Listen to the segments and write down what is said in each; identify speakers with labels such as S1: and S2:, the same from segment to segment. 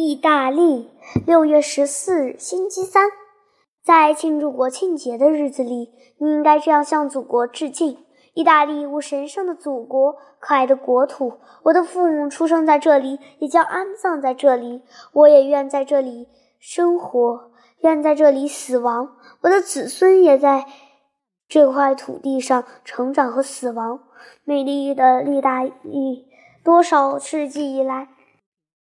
S1: 意大利六月十四日，星期三，在庆祝国庆节的日子里，你应该这样向祖国致敬：意大利，我神圣的祖国，可爱的国土。我的父母出生在这里，也将安葬在这里。我也愿在这里生活，愿在这里死亡。我的子孙也在这块土地上成长和死亡。美丽的意大利，多少世纪以来。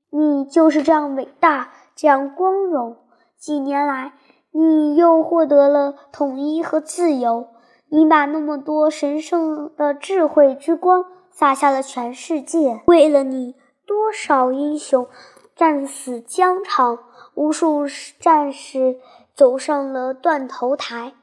S1: 你就是这样伟大，这样光荣。几年来，你又获得了统一和自由。你把那么多神圣的智慧之光洒下了全世界。为了你，多少英雄战死疆场，无数战士走上了断头台。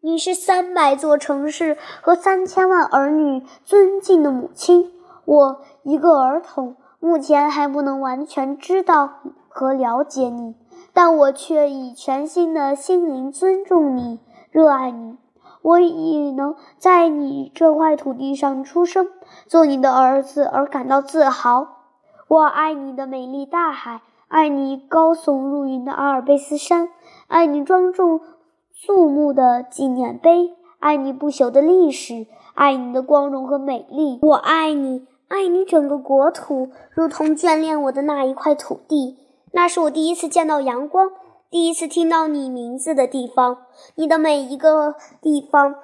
S1: 你是三百座城市和三千万儿女尊敬的母亲。我一个儿童。目前还不能完全知道和了解你，但我却以全新的心灵尊重你、热爱你。我已能在你这块土地上出生，做你的儿子而感到自豪。我爱你的美丽大海，爱你高耸入云的阿尔卑斯山，爱你庄重肃穆的纪念碑，爱你不朽的历史，爱你的光荣和美丽。我爱你。爱你整个国土，如同眷恋我的那一块土地。那是我第一次见到阳光，第一次听到你名字的地方。你的每一个地方，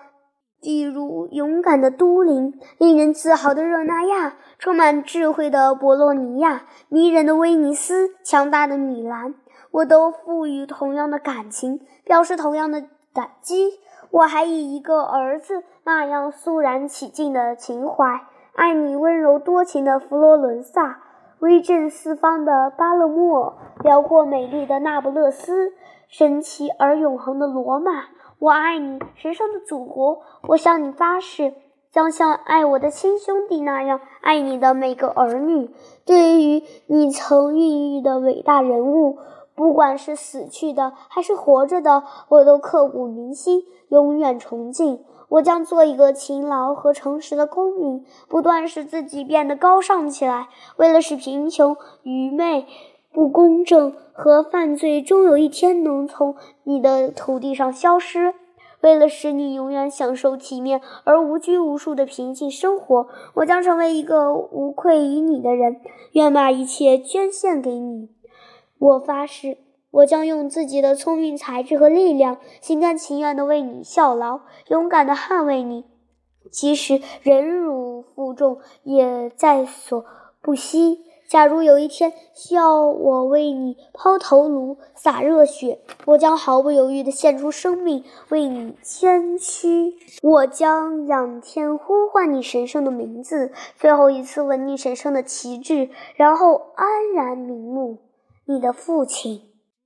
S1: 例如勇敢的都灵、令人自豪的热那亚、充满智慧的博洛尼亚、迷人的威尼斯、强大的米兰，我都赋予同样的感情，表示同样的感激。我还以一个儿子那样肃然起敬的情怀。爱你温柔多情的佛罗伦萨，威震四方的巴勒莫，辽阔美丽的那不勒斯，神奇而永恒的罗马。我爱你，神圣的祖国！我向你发誓，将像爱我的亲兄弟那样爱你的每个儿女。对于你曾孕育的伟大人物，不管是死去的还是活着的，我都刻骨铭心，永远崇敬。我将做一个勤劳和诚实的公民，不断使自己变得高尚起来。为了使贫穷、愚昧、不公正和犯罪终有一天能从你的土地上消失，为了使你永远享受体面而无拘无束的平静生活，我将成为一个无愧于你的人，愿把一切捐献给你。我发誓。我将用自己的聪明才智和力量，心甘情愿地为你效劳，勇敢地捍卫你，即使忍辱负重也在所不惜。假如有一天需要我为你抛头颅、洒热血，我将毫不犹豫地献出生命为你捐躯。我将仰天呼唤你神圣的名字，最后一次吻你神圣的旗帜，然后安然瞑目。你的父亲。